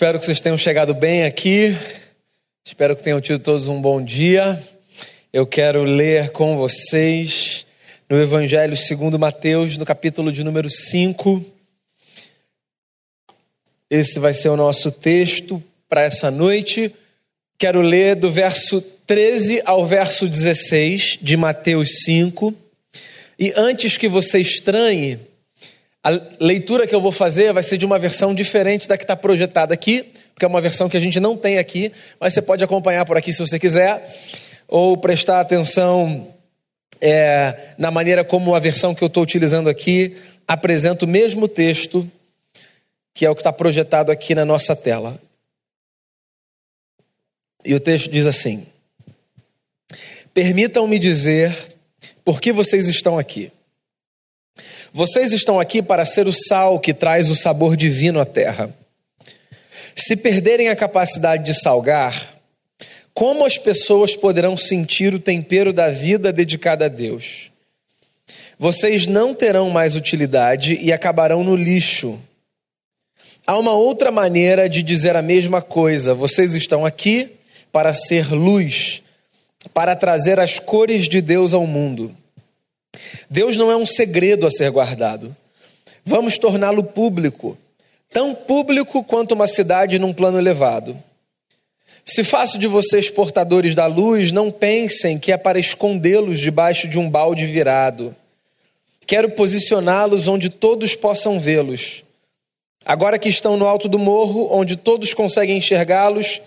Espero que vocês tenham chegado bem aqui. Espero que tenham tido todos um bom dia. Eu quero ler com vocês no Evangelho segundo Mateus, no capítulo de número 5. Esse vai ser o nosso texto para essa noite. Quero ler do verso 13 ao verso 16 de Mateus 5. E antes que você estranhe, a leitura que eu vou fazer vai ser de uma versão diferente da que está projetada aqui, porque é uma versão que a gente não tem aqui, mas você pode acompanhar por aqui se você quiser, ou prestar atenção é, na maneira como a versão que eu estou utilizando aqui apresenta o mesmo texto, que é o que está projetado aqui na nossa tela. E o texto diz assim: Permitam-me dizer por que vocês estão aqui. Vocês estão aqui para ser o sal que traz o sabor divino à terra. Se perderem a capacidade de salgar, como as pessoas poderão sentir o tempero da vida dedicada a Deus? Vocês não terão mais utilidade e acabarão no lixo. Há uma outra maneira de dizer a mesma coisa. Vocês estão aqui para ser luz, para trazer as cores de Deus ao mundo. Deus não é um segredo a ser guardado. Vamos torná-lo público, tão público quanto uma cidade num plano elevado. Se faço de vocês portadores da luz, não pensem que é para escondê-los debaixo de um balde virado. Quero posicioná-los onde todos possam vê-los. Agora que estão no alto do morro, onde todos conseguem enxergá-los,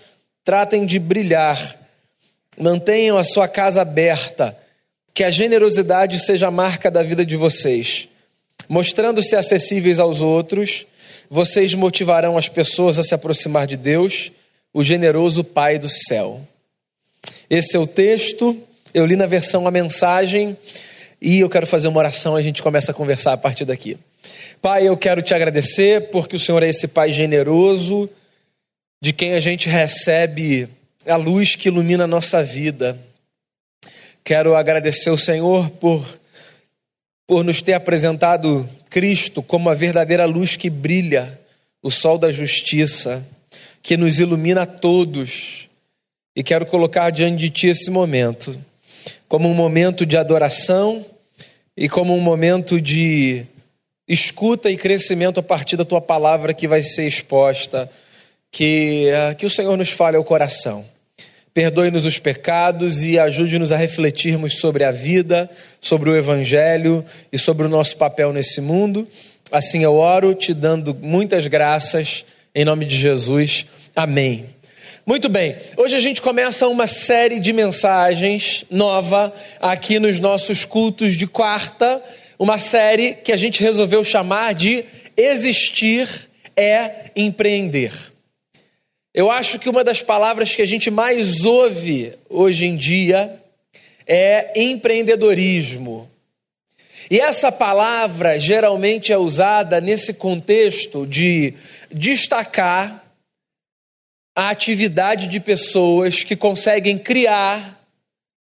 tratem de brilhar. Mantenham a sua casa aberta que a generosidade seja a marca da vida de vocês. Mostrando-se acessíveis aos outros, vocês motivarão as pessoas a se aproximar de Deus, o generoso Pai do céu. Esse é o texto, eu li na versão a mensagem e eu quero fazer uma oração, a gente começa a conversar a partir daqui. Pai, eu quero te agradecer porque o Senhor é esse Pai generoso, de quem a gente recebe a luz que ilumina a nossa vida. Quero agradecer o Senhor por, por nos ter apresentado Cristo como a verdadeira luz que brilha, o sol da justiça, que nos ilumina a todos. E quero colocar diante de Ti esse momento, como um momento de adoração e como um momento de escuta e crescimento a partir da Tua palavra que vai ser exposta. Que, que o Senhor nos fale ao coração perdoe-nos os pecados e ajude-nos a refletirmos sobre a vida, sobre o Evangelho e sobre o nosso papel nesse mundo. Assim eu oro, te dando muitas graças, em nome de Jesus. Amém. Muito bem, hoje a gente começa uma série de mensagens nova aqui nos nossos cultos de quarta, uma série que a gente resolveu chamar de Existir é Empreender. Eu acho que uma das palavras que a gente mais ouve hoje em dia é empreendedorismo. E essa palavra geralmente é usada nesse contexto de destacar a atividade de pessoas que conseguem criar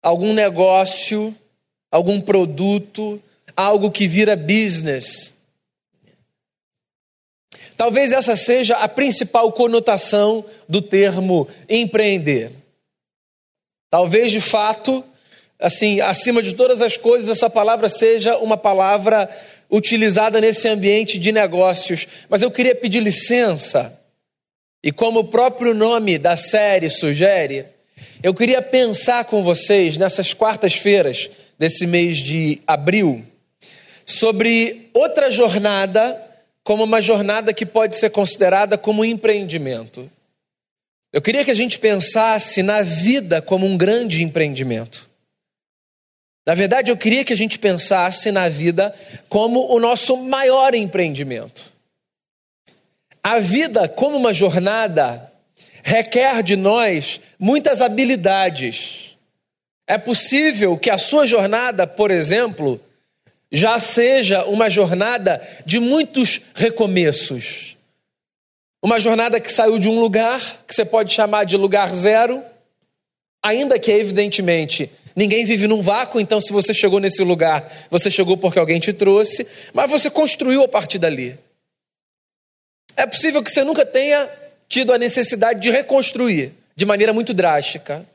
algum negócio, algum produto, algo que vira business. Talvez essa seja a principal conotação do termo empreender. Talvez, de fato, assim, acima de todas as coisas, essa palavra seja uma palavra utilizada nesse ambiente de negócios. Mas eu queria pedir licença, e como o próprio nome da série sugere, eu queria pensar com vocês nessas quartas-feiras desse mês de abril sobre outra jornada como uma jornada que pode ser considerada como um empreendimento. Eu queria que a gente pensasse na vida como um grande empreendimento. Na verdade, eu queria que a gente pensasse na vida como o nosso maior empreendimento. A vida, como uma jornada, requer de nós muitas habilidades. É possível que a sua jornada, por exemplo, já seja uma jornada de muitos recomeços. Uma jornada que saiu de um lugar, que você pode chamar de lugar zero, ainda que, evidentemente, ninguém vive num vácuo, então, se você chegou nesse lugar, você chegou porque alguém te trouxe, mas você construiu a partir dali. É possível que você nunca tenha tido a necessidade de reconstruir de maneira muito drástica.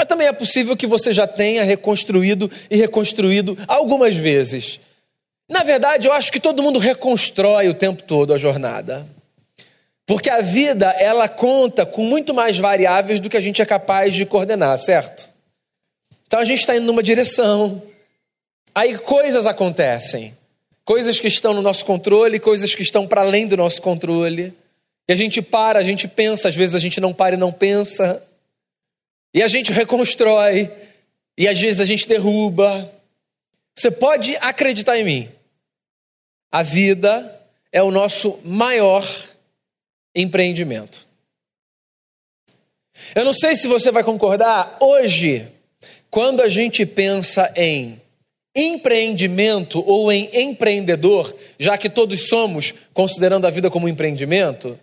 Mas também é possível que você já tenha reconstruído e reconstruído algumas vezes. Na verdade, eu acho que todo mundo reconstrói o tempo todo a jornada. Porque a vida, ela conta com muito mais variáveis do que a gente é capaz de coordenar, certo? Então a gente está indo numa direção. Aí coisas acontecem. Coisas que estão no nosso controle, coisas que estão para além do nosso controle. E a gente para, a gente pensa, às vezes a gente não para e não pensa. E a gente reconstrói, e às vezes a gente derruba. Você pode acreditar em mim. A vida é o nosso maior empreendimento. Eu não sei se você vai concordar, hoje, quando a gente pensa em empreendimento ou em empreendedor, já que todos somos considerando a vida como um empreendimento,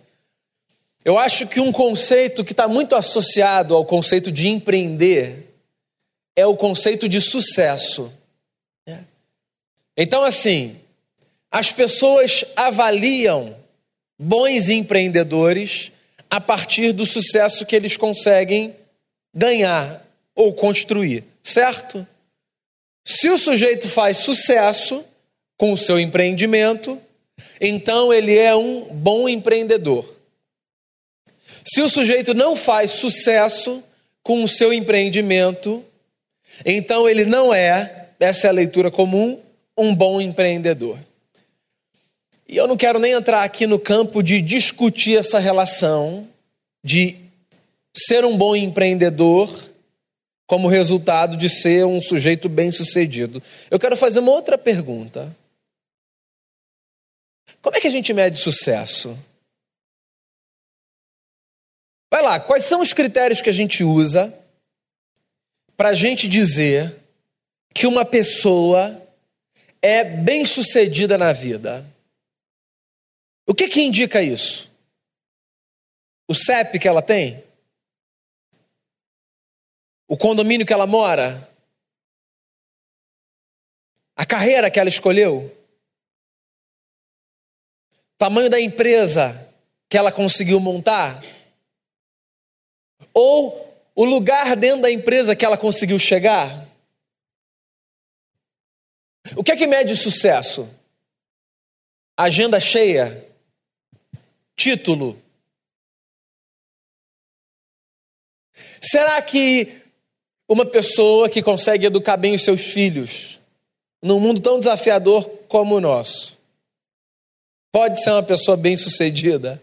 eu acho que um conceito que está muito associado ao conceito de empreender é o conceito de sucesso. Então, assim, as pessoas avaliam bons empreendedores a partir do sucesso que eles conseguem ganhar ou construir, certo? Se o sujeito faz sucesso com o seu empreendimento, então ele é um bom empreendedor. Se o sujeito não faz sucesso com o seu empreendimento, então ele não é, essa é a leitura comum, um bom empreendedor. E eu não quero nem entrar aqui no campo de discutir essa relação de ser um bom empreendedor como resultado de ser um sujeito bem-sucedido. Eu quero fazer uma outra pergunta. Como é que a gente mede sucesso? Vai lá, quais são os critérios que a gente usa para a gente dizer que uma pessoa é bem-sucedida na vida? O que que indica isso? O CEP que ela tem? O condomínio que ela mora? A carreira que ela escolheu? Tamanho da empresa que ela conseguiu montar? Ou o lugar dentro da empresa que ela conseguiu chegar? O que é que mede sucesso? Agenda cheia? título. Será que uma pessoa que consegue educar bem os seus filhos, num mundo tão desafiador como o nosso, pode ser uma pessoa bem-sucedida?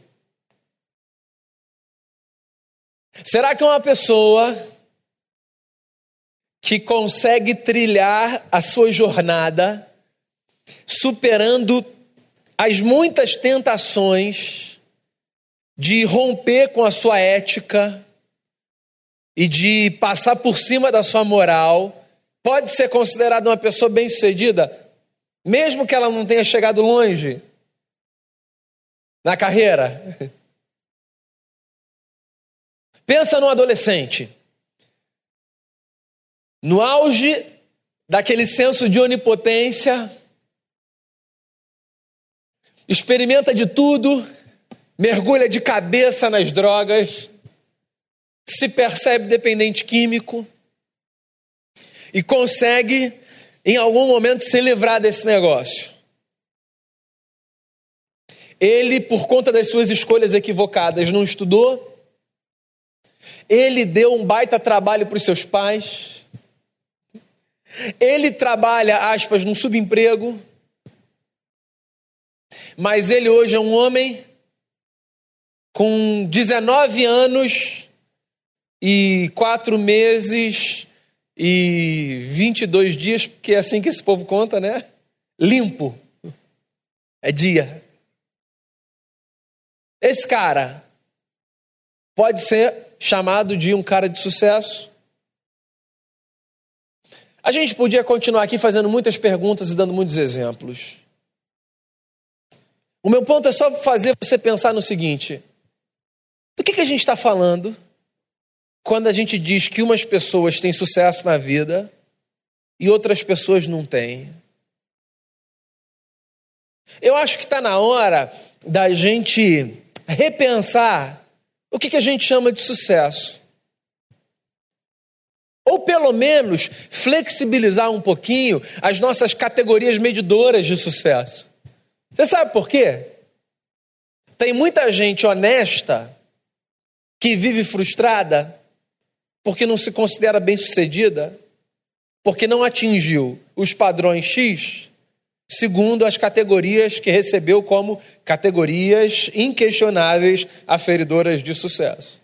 Será que uma pessoa que consegue trilhar a sua jornada, superando as muitas tentações, de romper com a sua ética e de passar por cima da sua moral, pode ser considerada uma pessoa bem-sucedida, mesmo que ela não tenha chegado longe na carreira. Pensa no adolescente. No auge daquele senso de onipotência, experimenta de tudo, mergulha de cabeça nas drogas, se percebe dependente químico e consegue, em algum momento, se livrar desse negócio. Ele, por conta das suas escolhas equivocadas, não estudou. Ele deu um baita trabalho para os seus pais. Ele trabalha, aspas, num subemprego. Mas ele hoje é um homem com 19 anos e 4 meses e 22 dias, porque é assim que esse povo conta, né? Limpo. É dia. Esse cara pode ser chamado de um cara de sucesso. A gente podia continuar aqui fazendo muitas perguntas e dando muitos exemplos. O meu ponto é só fazer você pensar no seguinte: do que, que a gente está falando quando a gente diz que umas pessoas têm sucesso na vida e outras pessoas não têm? Eu acho que está na hora da gente repensar o que, que a gente chama de sucesso. Ou pelo menos flexibilizar um pouquinho as nossas categorias medidoras de sucesso. Você sabe por quê? Tem muita gente honesta que vive frustrada porque não se considera bem-sucedida, porque não atingiu os padrões X, segundo as categorias que recebeu como categorias inquestionáveis aferidoras de sucesso.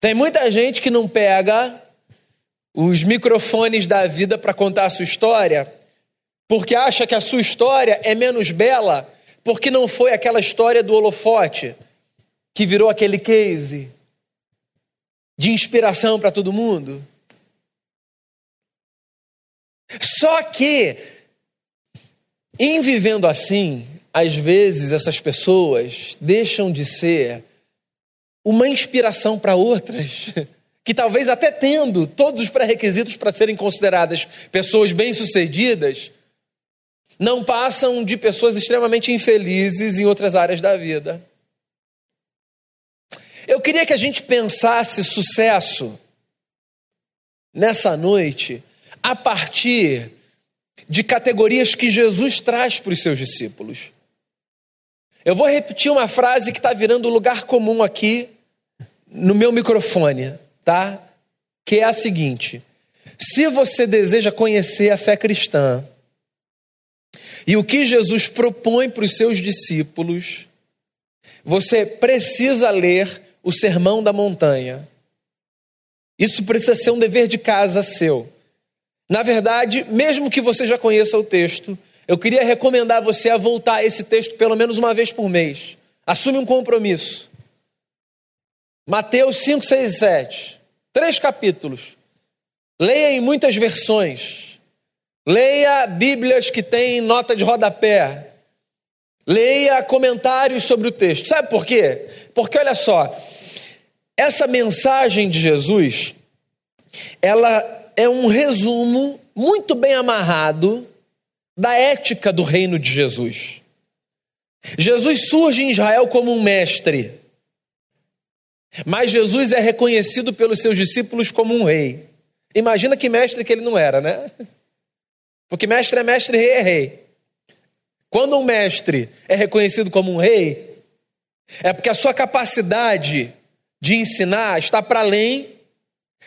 Tem muita gente que não pega os microfones da vida para contar a sua história, porque acha que a sua história é menos bela, porque não foi aquela história do holofote que virou aquele case de inspiração para todo mundo. Só que, em vivendo assim, às vezes essas pessoas deixam de ser uma inspiração para outras, que talvez até tendo todos os pré-requisitos para serem consideradas pessoas bem-sucedidas, não passam de pessoas extremamente infelizes em outras áreas da vida. Eu queria que a gente pensasse sucesso nessa noite a partir de categorias que Jesus traz para os seus discípulos. Eu vou repetir uma frase que está virando lugar comum aqui no meu microfone, tá? Que é a seguinte: se você deseja conhecer a fé cristã e o que Jesus propõe para os seus discípulos, você precisa ler o Sermão da Montanha. Isso precisa ser um dever de casa seu. Na verdade, mesmo que você já conheça o texto, eu queria recomendar você a voltar a esse texto pelo menos uma vez por mês. Assume um compromisso. Mateus 5, 6 e 7. Três capítulos. Leia em muitas versões. Leia Bíblias que têm nota de rodapé. Leia comentários sobre o texto. Sabe por quê? Porque olha só, essa mensagem de Jesus, ela é um resumo muito bem amarrado da ética do reino de Jesus. Jesus surge em Israel como um mestre, mas Jesus é reconhecido pelos seus discípulos como um rei. Imagina que mestre que ele não era, né? Porque mestre é mestre, rei é rei. Quando um mestre é reconhecido como um rei, é porque a sua capacidade de ensinar está para além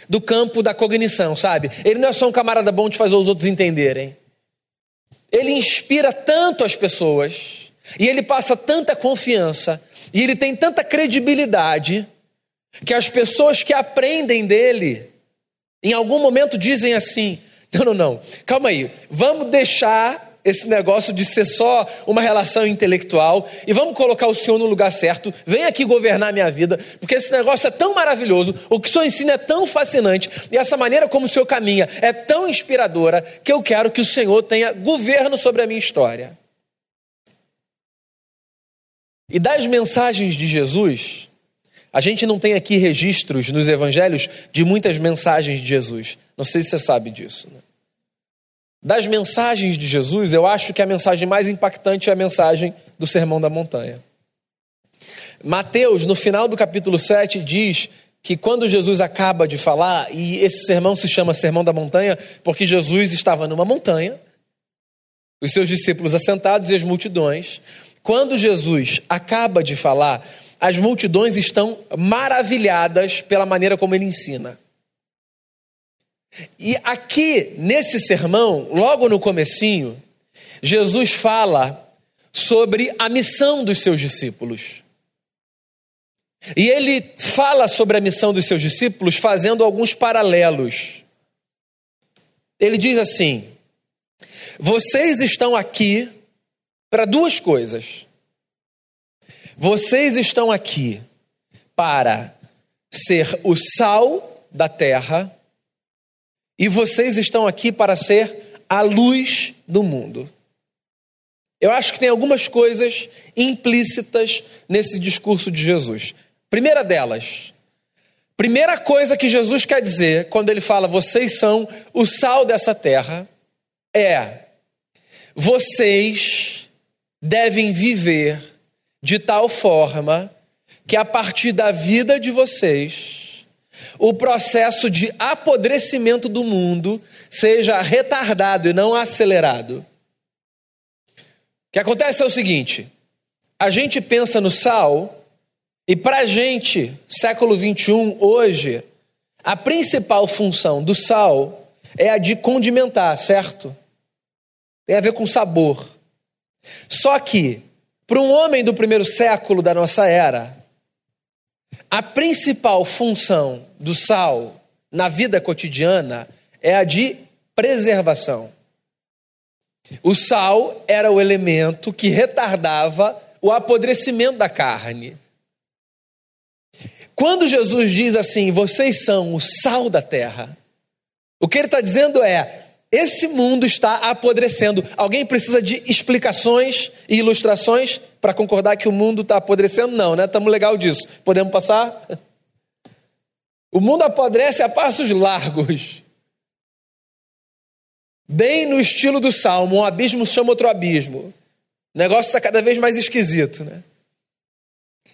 do campo da cognição, sabe? Ele não é só um camarada bom de fazer os outros entenderem. Ele inspira tanto as pessoas, e ele passa tanta confiança, e ele tem tanta credibilidade, que as pessoas que aprendem dele, em algum momento dizem assim: não, não, não, calma aí, vamos deixar esse negócio de ser só uma relação intelectual e vamos colocar o Senhor no lugar certo. Vem aqui governar minha vida, porque esse negócio é tão maravilhoso, o que o Senhor ensina é tão fascinante e essa maneira como o Senhor caminha é tão inspiradora que eu quero que o Senhor tenha governo sobre a minha história. E das mensagens de Jesus, a gente não tem aqui registros nos evangelhos de muitas mensagens de Jesus. Não sei se você sabe disso. Né? Das mensagens de Jesus, eu acho que a mensagem mais impactante é a mensagem do Sermão da Montanha. Mateus, no final do capítulo 7, diz que quando Jesus acaba de falar, e esse sermão se chama Sermão da Montanha, porque Jesus estava numa montanha, os seus discípulos assentados e as multidões. Quando Jesus acaba de falar, as multidões estão maravilhadas pela maneira como ele ensina. E aqui, nesse sermão, logo no comecinho, Jesus fala sobre a missão dos seus discípulos. E ele fala sobre a missão dos seus discípulos fazendo alguns paralelos. Ele diz assim: Vocês estão aqui para duas coisas. Vocês estão aqui para ser o sal da terra e vocês estão aqui para ser a luz do mundo. Eu acho que tem algumas coisas implícitas nesse discurso de Jesus. Primeira delas, primeira coisa que Jesus quer dizer quando ele fala vocês são o sal dessa terra é vocês devem viver de tal forma que a partir da vida de vocês, o processo de apodrecimento do mundo seja retardado e não acelerado. O que acontece é o seguinte: a gente pensa no sal, e para a gente, século 21, hoje, a principal função do sal é a de condimentar, certo? Tem a ver com sabor. Só que, para um homem do primeiro século da nossa era, a principal função do sal na vida cotidiana é a de preservação. O sal era o elemento que retardava o apodrecimento da carne. Quando Jesus diz assim, vocês são o sal da terra, o que ele está dizendo é: esse mundo está apodrecendo. Alguém precisa de explicações e ilustrações para concordar que o mundo está apodrecendo? Não, né? Estamos legal disso. Podemos passar? O mundo apodrece a passos largos. Bem no estilo do salmo, um abismo chama outro abismo. O negócio está cada vez mais esquisito, né?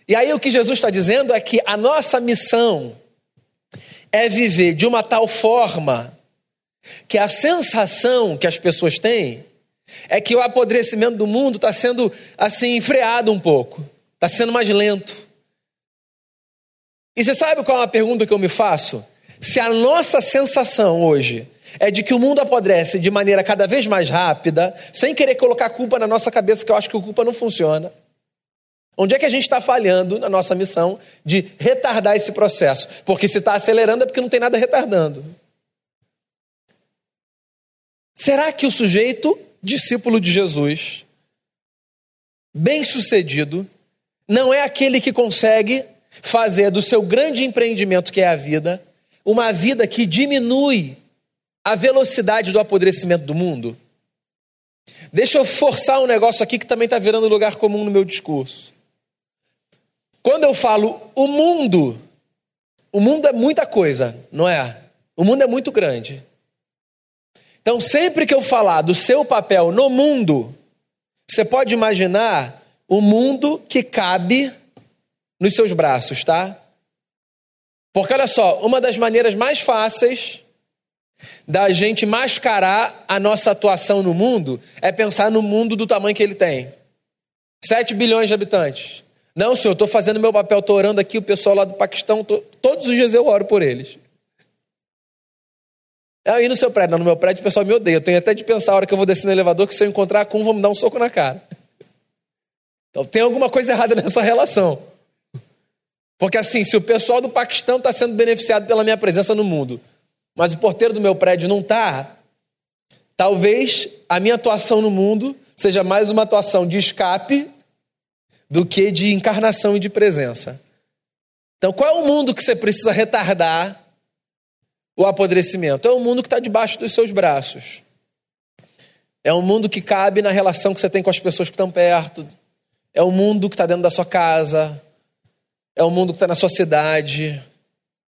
E aí o que Jesus está dizendo é que a nossa missão é viver de uma tal forma que a sensação que as pessoas têm é que o apodrecimento do mundo está sendo assim freado um pouco, está sendo mais lento. E você sabe qual é a pergunta que eu me faço? Se a nossa sensação hoje é de que o mundo apodrece de maneira cada vez mais rápida, sem querer colocar culpa na nossa cabeça, que eu acho que a culpa não funciona. Onde é que a gente está falhando na nossa missão de retardar esse processo? Porque se está acelerando é porque não tem nada retardando. Será que o sujeito, discípulo de Jesus, bem sucedido, não é aquele que consegue fazer do seu grande empreendimento, que é a vida, uma vida que diminui a velocidade do apodrecimento do mundo? Deixa eu forçar um negócio aqui que também está virando lugar comum no meu discurso. Quando eu falo o mundo, o mundo é muita coisa, não é? O mundo é muito grande. Então, sempre que eu falar do seu papel no mundo, você pode imaginar o mundo que cabe nos seus braços, tá? Porque olha só, uma das maneiras mais fáceis da gente mascarar a nossa atuação no mundo é pensar no mundo do tamanho que ele tem. 7 bilhões de habitantes. Não, senhor, estou fazendo meu papel, estou orando aqui, o pessoal lá do Paquistão, tô, todos os dias eu oro por eles. Aí no seu prédio, no meu prédio o pessoal me odeia. Eu tenho até de pensar a hora que eu vou descer no elevador que se eu encontrar com um, vou me dar um soco na cara. Então tem alguma coisa errada nessa relação. Porque assim, se o pessoal do Paquistão está sendo beneficiado pela minha presença no mundo, mas o porteiro do meu prédio não está, talvez a minha atuação no mundo seja mais uma atuação de escape do que de encarnação e de presença. Então, qual é o mundo que você precisa retardar o apodrecimento? É o mundo que está debaixo dos seus braços. É um mundo que cabe na relação que você tem com as pessoas que estão perto. É o mundo que está dentro da sua casa. É o mundo que está na sua cidade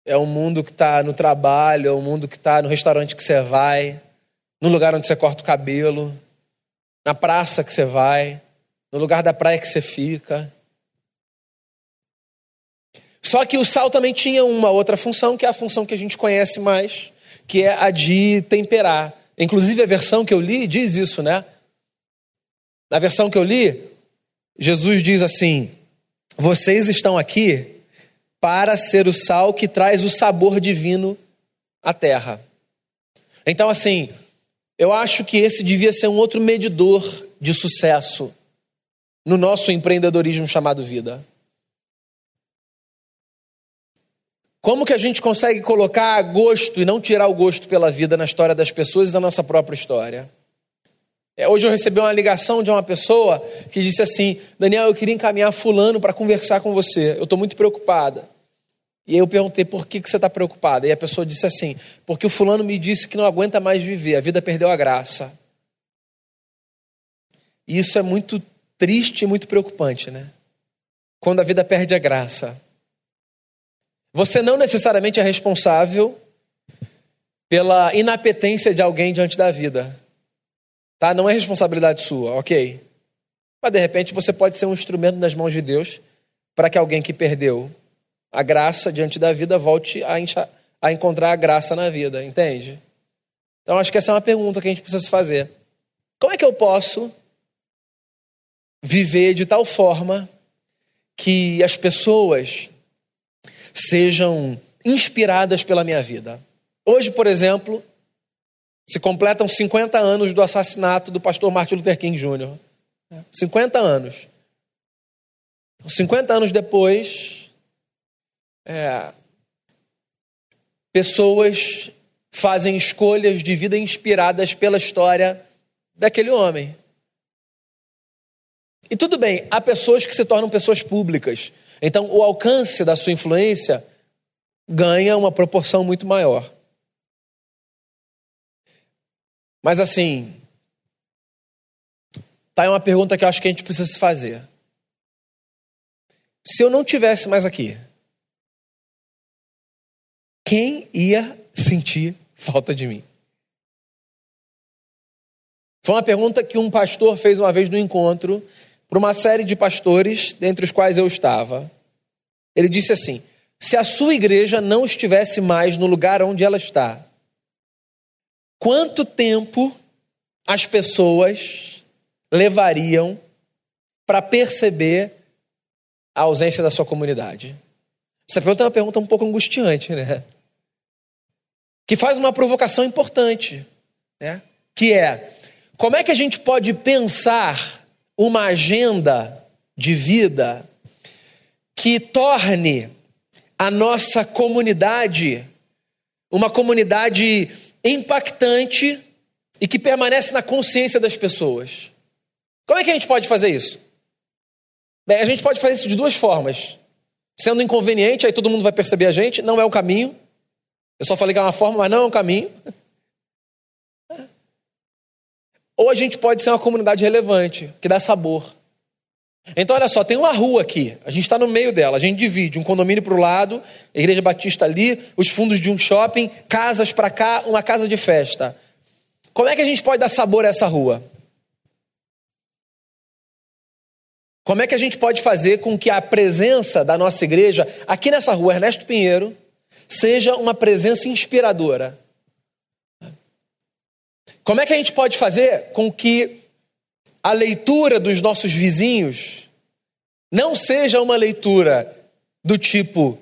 é o mundo que está no trabalho, é o mundo que está no restaurante que você vai, no lugar onde você corta o cabelo, na praça que você vai, no lugar da praia que você fica. Só que o sal também tinha uma outra função, que é a função que a gente conhece mais, que é a de temperar. Inclusive a versão que eu li diz isso, né? Na versão que eu li, Jesus diz assim: Vocês estão aqui para ser o sal que traz o sabor divino à terra. Então, assim, eu acho que esse devia ser um outro medidor de sucesso no nosso empreendedorismo chamado vida. Como que a gente consegue colocar gosto e não tirar o gosto pela vida na história das pessoas e na nossa própria história? É, hoje eu recebi uma ligação de uma pessoa que disse assim: Daniel, eu queria encaminhar Fulano para conversar com você. Eu estou muito preocupada. E eu perguntei por que, que você está preocupada. E a pessoa disse assim: porque o fulano me disse que não aguenta mais viver, a vida perdeu a graça. E isso é muito triste e muito preocupante, né? Quando a vida perde a graça. Você não necessariamente é responsável pela inapetência de alguém diante da vida. Tá? Não é responsabilidade sua, ok? Mas de repente você pode ser um instrumento nas mãos de Deus para que alguém que perdeu a graça diante da vida volte a, a encontrar a graça na vida, entende? Então acho que essa é uma pergunta que a gente precisa se fazer. Como é que eu posso viver de tal forma que as pessoas sejam inspiradas pela minha vida? Hoje, por exemplo, se completam 50 anos do assassinato do pastor Martin Luther King Jr. 50 anos. 50 anos depois, é, pessoas fazem escolhas de vida inspiradas pela história daquele homem. E tudo bem, há pessoas que se tornam pessoas públicas. Então, o alcance da sua influência ganha uma proporção muito maior. Mas assim, tá aí uma pergunta que eu acho que a gente precisa se fazer. Se eu não tivesse mais aqui, quem ia sentir falta de mim? Foi uma pergunta que um pastor fez uma vez no encontro para uma série de pastores, dentre os quais eu estava. Ele disse assim: se a sua igreja não estivesse mais no lugar onde ela está, quanto tempo as pessoas levariam para perceber a ausência da sua comunidade? Essa pergunta é uma pergunta um pouco angustiante, né? Que faz uma provocação importante, né? Que é: como é que a gente pode pensar uma agenda de vida que torne a nossa comunidade uma comunidade impactante e que permanece na consciência das pessoas. Como é que a gente pode fazer isso? Bem, a gente pode fazer isso de duas formas. Sendo inconveniente, aí todo mundo vai perceber a gente, não é o caminho. Eu só falei que é uma forma, mas não é um caminho. Ou a gente pode ser uma comunidade relevante, que dá sabor. Então, olha só, tem uma rua aqui, a gente está no meio dela, a gente divide um condomínio para o lado, a Igreja Batista ali, os fundos de um shopping, casas para cá, uma casa de festa. Como é que a gente pode dar sabor a essa rua? Como é que a gente pode fazer com que a presença da nossa igreja, aqui nessa rua, Ernesto Pinheiro, seja uma presença inspiradora? Como é que a gente pode fazer com que a leitura dos nossos vizinhos não seja uma leitura do tipo: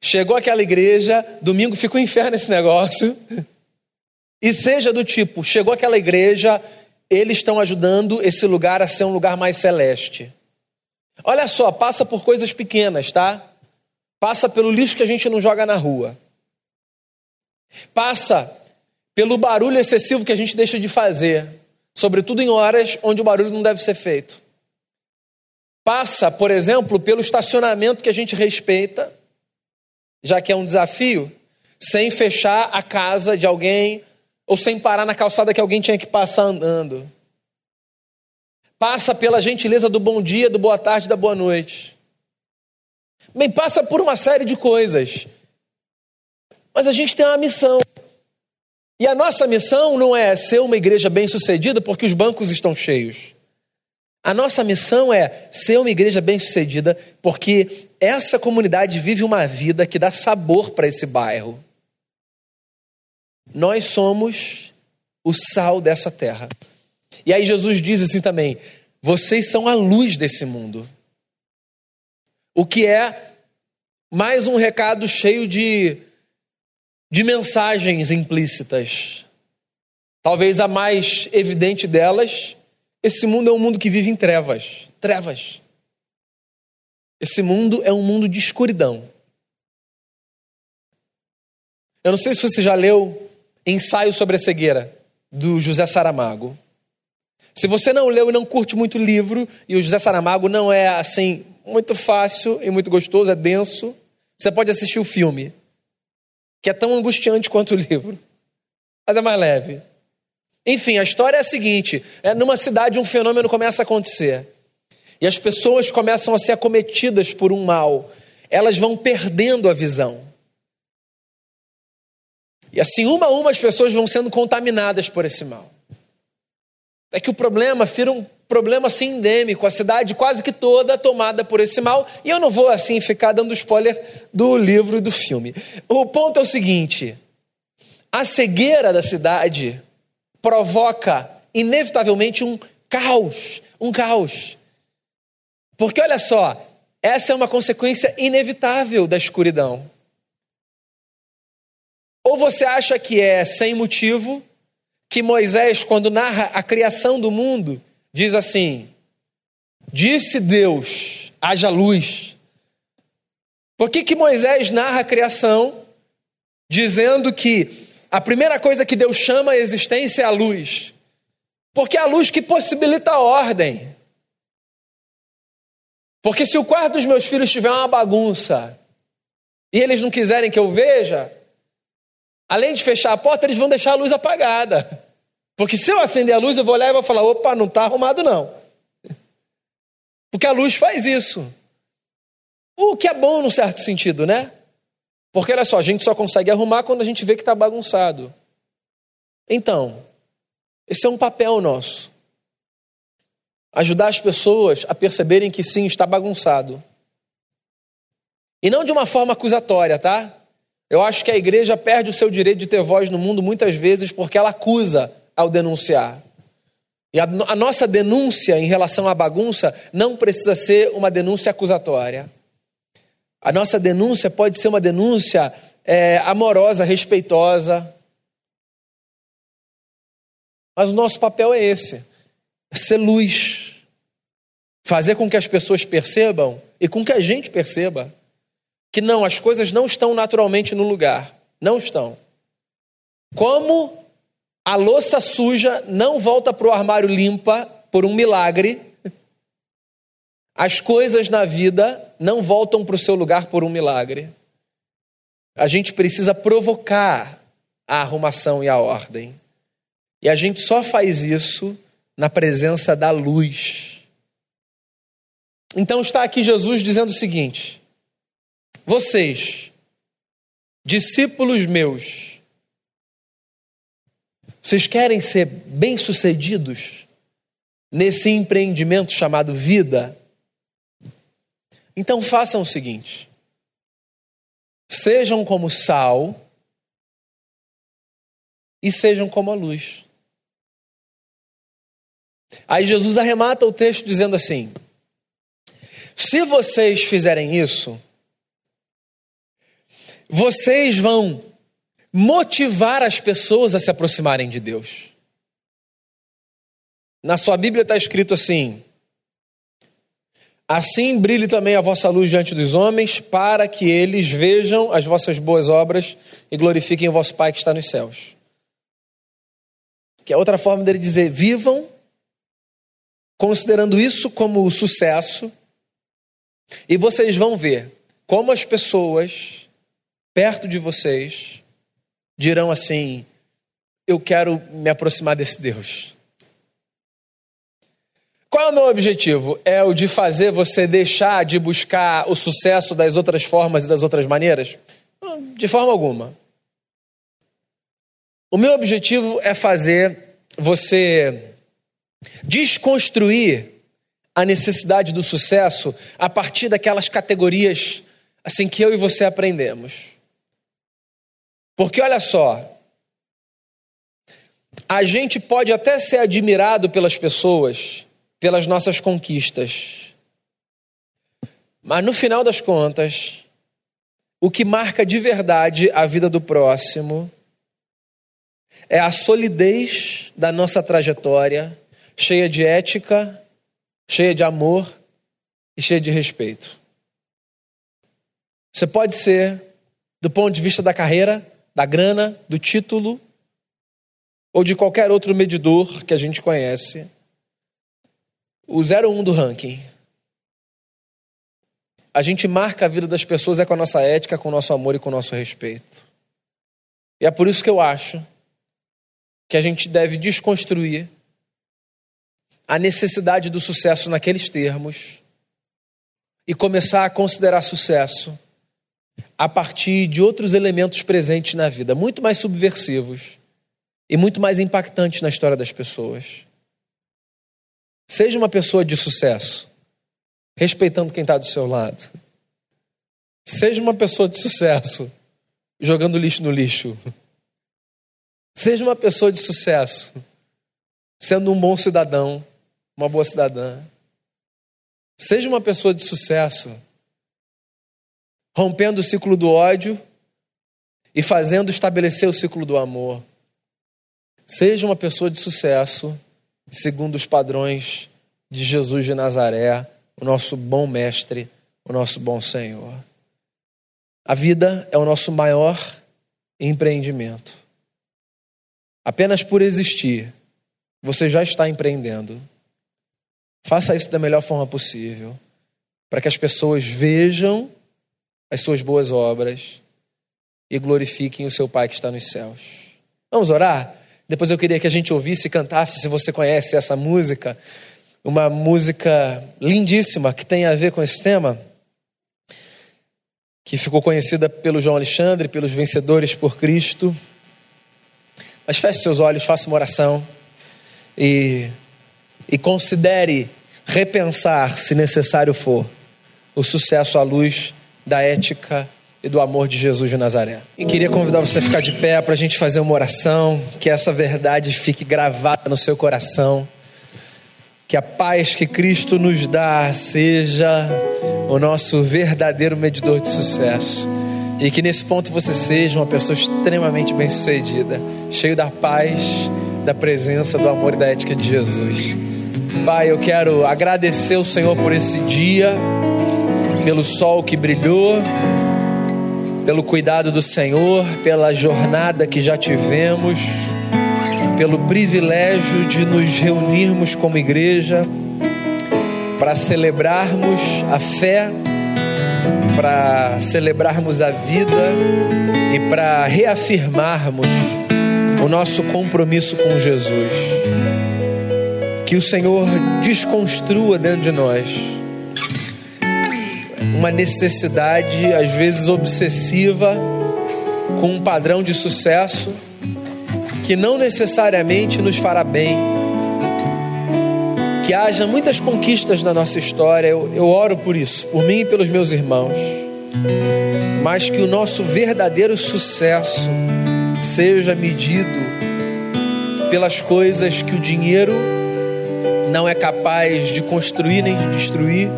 chegou aquela igreja, domingo ficou um inferno esse negócio, e seja do tipo: chegou aquela igreja, eles estão ajudando esse lugar a ser um lugar mais celeste. Olha só, passa por coisas pequenas, tá? Passa pelo lixo que a gente não joga na rua. Passa pelo barulho excessivo que a gente deixa de fazer sobretudo em horas onde o barulho não deve ser feito. Passa, por exemplo, pelo estacionamento que a gente respeita, já que é um desafio, sem fechar a casa de alguém ou sem parar na calçada que alguém tinha que passar andando. Passa pela gentileza do bom dia, do boa tarde, da boa noite. Bem, passa por uma série de coisas. Mas a gente tem uma missão. E a nossa missão não é ser uma igreja bem-sucedida porque os bancos estão cheios. A nossa missão é ser uma igreja bem-sucedida porque essa comunidade vive uma vida que dá sabor para esse bairro. Nós somos o sal dessa terra. E aí Jesus diz assim também: vocês são a luz desse mundo. O que é mais um recado cheio de de mensagens implícitas. Talvez a mais evidente delas, esse mundo é um mundo que vive em trevas, trevas. Esse mundo é um mundo de escuridão. Eu não sei se você já leu Ensaio sobre a Cegueira, do José Saramago. Se você não leu e não curte muito livro, e o José Saramago não é assim muito fácil e muito gostoso, é denso, você pode assistir o filme que é tão angustiante quanto o livro, mas é mais leve. Enfim, a história é a seguinte: é numa cidade um fenômeno começa a acontecer e as pessoas começam a ser acometidas por um mal. Elas vão perdendo a visão. E assim, uma a uma, as pessoas vão sendo contaminadas por esse mal. É que o problema vira um problema assim endêmico, a cidade quase que toda tomada por esse mal, e eu não vou assim ficar dando spoiler do livro e do filme. O ponto é o seguinte: a cegueira da cidade provoca inevitavelmente um caos, um caos. Porque olha só, essa é uma consequência inevitável da escuridão. Ou você acha que é sem motivo que Moisés, quando narra a criação do mundo, diz assim: Disse Deus, haja luz. Por que, que Moisés narra a criação dizendo que a primeira coisa que Deus chama a existência é a luz? Porque é a luz que possibilita a ordem. Porque se o quarto dos meus filhos tiver uma bagunça e eles não quiserem que eu veja, além de fechar a porta, eles vão deixar a luz apagada. Porque se eu acender a luz, eu vou olhar e vou falar: opa, não está arrumado não. Porque a luz faz isso. O que é bom num certo sentido, né? Porque olha só, a gente só consegue arrumar quando a gente vê que está bagunçado. Então, esse é um papel nosso. Ajudar as pessoas a perceberem que sim, está bagunçado. E não de uma forma acusatória, tá? Eu acho que a igreja perde o seu direito de ter voz no mundo muitas vezes porque ela acusa ao denunciar. E a, a nossa denúncia em relação à bagunça não precisa ser uma denúncia acusatória. A nossa denúncia pode ser uma denúncia é, amorosa, respeitosa. Mas o nosso papel é esse: ser luz. Fazer com que as pessoas percebam e com que a gente perceba que não, as coisas não estão naturalmente no lugar. Não estão. Como a louça suja não volta para o armário limpa por um milagre. As coisas na vida não voltam para o seu lugar por um milagre. A gente precisa provocar a arrumação e a ordem. E a gente só faz isso na presença da luz. Então está aqui Jesus dizendo o seguinte: Vocês, discípulos meus, vocês querem ser bem-sucedidos nesse empreendimento chamado vida? Então façam o seguinte: sejam como sal e sejam como a luz. Aí Jesus arremata o texto dizendo assim: se vocês fizerem isso, vocês vão motivar as pessoas a se aproximarem de Deus. Na sua Bíblia está escrito assim: Assim brilhe também a vossa luz diante dos homens, para que eles vejam as vossas boas obras e glorifiquem o vosso Pai que está nos céus. Que é outra forma dele dizer: vivam considerando isso como sucesso, e vocês vão ver como as pessoas perto de vocês dirão assim: eu quero me aproximar desse Deus. Qual é o meu objetivo? É o de fazer você deixar de buscar o sucesso das outras formas e das outras maneiras? De forma alguma. O meu objetivo é fazer você desconstruir a necessidade do sucesso a partir daquelas categorias assim que eu e você aprendemos. Porque olha só, a gente pode até ser admirado pelas pessoas, pelas nossas conquistas, mas no final das contas, o que marca de verdade a vida do próximo é a solidez da nossa trajetória, cheia de ética, cheia de amor e cheia de respeito. Você pode ser, do ponto de vista da carreira, da grana, do título ou de qualquer outro medidor que a gente conhece, o 01 do ranking. A gente marca a vida das pessoas é com a nossa ética, com o nosso amor e com o nosso respeito. E é por isso que eu acho que a gente deve desconstruir a necessidade do sucesso naqueles termos e começar a considerar sucesso a partir de outros elementos presentes na vida, muito mais subversivos e muito mais impactantes na história das pessoas. Seja uma pessoa de sucesso, respeitando quem está do seu lado. Seja uma pessoa de sucesso, jogando lixo no lixo. Seja uma pessoa de sucesso, sendo um bom cidadão, uma boa cidadã. Seja uma pessoa de sucesso, rompendo o ciclo do ódio e fazendo estabelecer o ciclo do amor. Seja uma pessoa de sucesso, segundo os padrões de Jesus de Nazaré, o nosso bom mestre, o nosso bom Senhor. A vida é o nosso maior empreendimento. Apenas por existir, você já está empreendendo. Faça isso da melhor forma possível, para que as pessoas vejam as suas boas obras e glorifiquem o seu Pai que está nos céus. Vamos orar? Depois eu queria que a gente ouvisse e cantasse, se você conhece essa música, uma música lindíssima que tem a ver com esse tema, que ficou conhecida pelo João Alexandre, pelos vencedores por Cristo. Mas feche seus olhos, faça uma oração e e considere repensar, se necessário for, o sucesso à luz da ética e do amor de Jesus de Nazaré. E queria convidar você a ficar de pé para a gente fazer uma oração, que essa verdade fique gravada no seu coração, que a paz que Cristo nos dá seja o nosso verdadeiro medidor de sucesso. E que nesse ponto você seja uma pessoa extremamente bem-sucedida, cheio da paz, da presença, do amor e da ética de Jesus. Pai, eu quero agradecer o Senhor por esse dia, pelo sol que brilhou, pelo cuidado do Senhor, pela jornada que já tivemos, pelo privilégio de nos reunirmos como igreja para celebrarmos a fé, para celebrarmos a vida e para reafirmarmos o nosso compromisso com Jesus. Que o Senhor desconstrua dentro de nós uma necessidade, às vezes obsessiva, com um padrão de sucesso que não necessariamente nos fará bem. Que haja muitas conquistas na nossa história, eu, eu oro por isso, por mim e pelos meus irmãos, mas que o nosso verdadeiro sucesso seja medido pelas coisas que o dinheiro não é capaz de construir nem de destruir,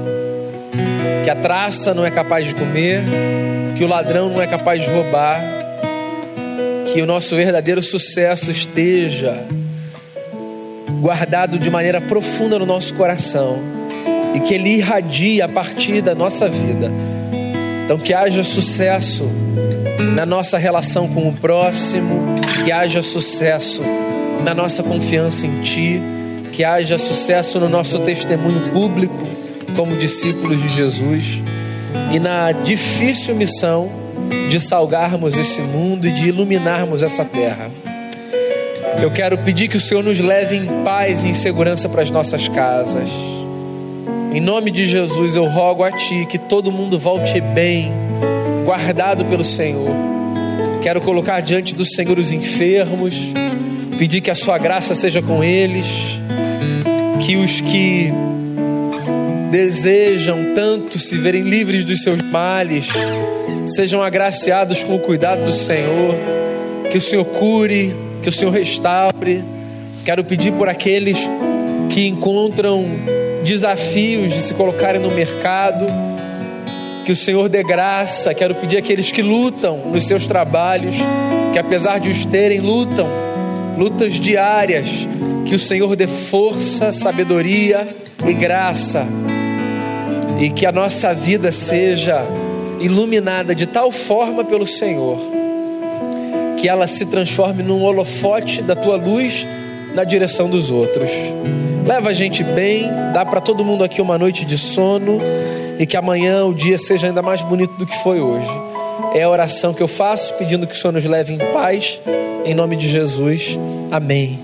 que a traça não é capaz de comer, que o ladrão não é capaz de roubar, que o nosso verdadeiro sucesso esteja guardado de maneira profunda no nosso coração e que ele irradie a partir da nossa vida. Então, que haja sucesso na nossa relação com o próximo, que haja sucesso na nossa confiança em Ti que haja sucesso no nosso testemunho público como discípulos de Jesus e na difícil missão de salgarmos esse mundo e de iluminarmos essa terra. Eu quero pedir que o Senhor nos leve em paz e em segurança para as nossas casas. Em nome de Jesus, eu rogo a Ti que todo mundo volte bem, guardado pelo Senhor. Quero colocar diante do Senhor os enfermos, pedir que a Sua graça seja com eles que os que desejam tanto se verem livres dos seus males sejam agraciados com o cuidado do Senhor, que o Senhor cure, que o Senhor restaure. Quero pedir por aqueles que encontram desafios de se colocarem no mercado, que o Senhor dê graça. Quero pedir àqueles que lutam nos seus trabalhos, que apesar de os terem, lutam, lutas diárias, que o Senhor dê força, sabedoria e graça, e que a nossa vida seja iluminada de tal forma pelo Senhor, que ela se transforme num holofote da tua luz na direção dos outros. Leva a gente bem, dá para todo mundo aqui uma noite de sono e que amanhã o dia seja ainda mais bonito do que foi hoje. É a oração que eu faço, pedindo que o Senhor nos leve em paz, em nome de Jesus. Amém.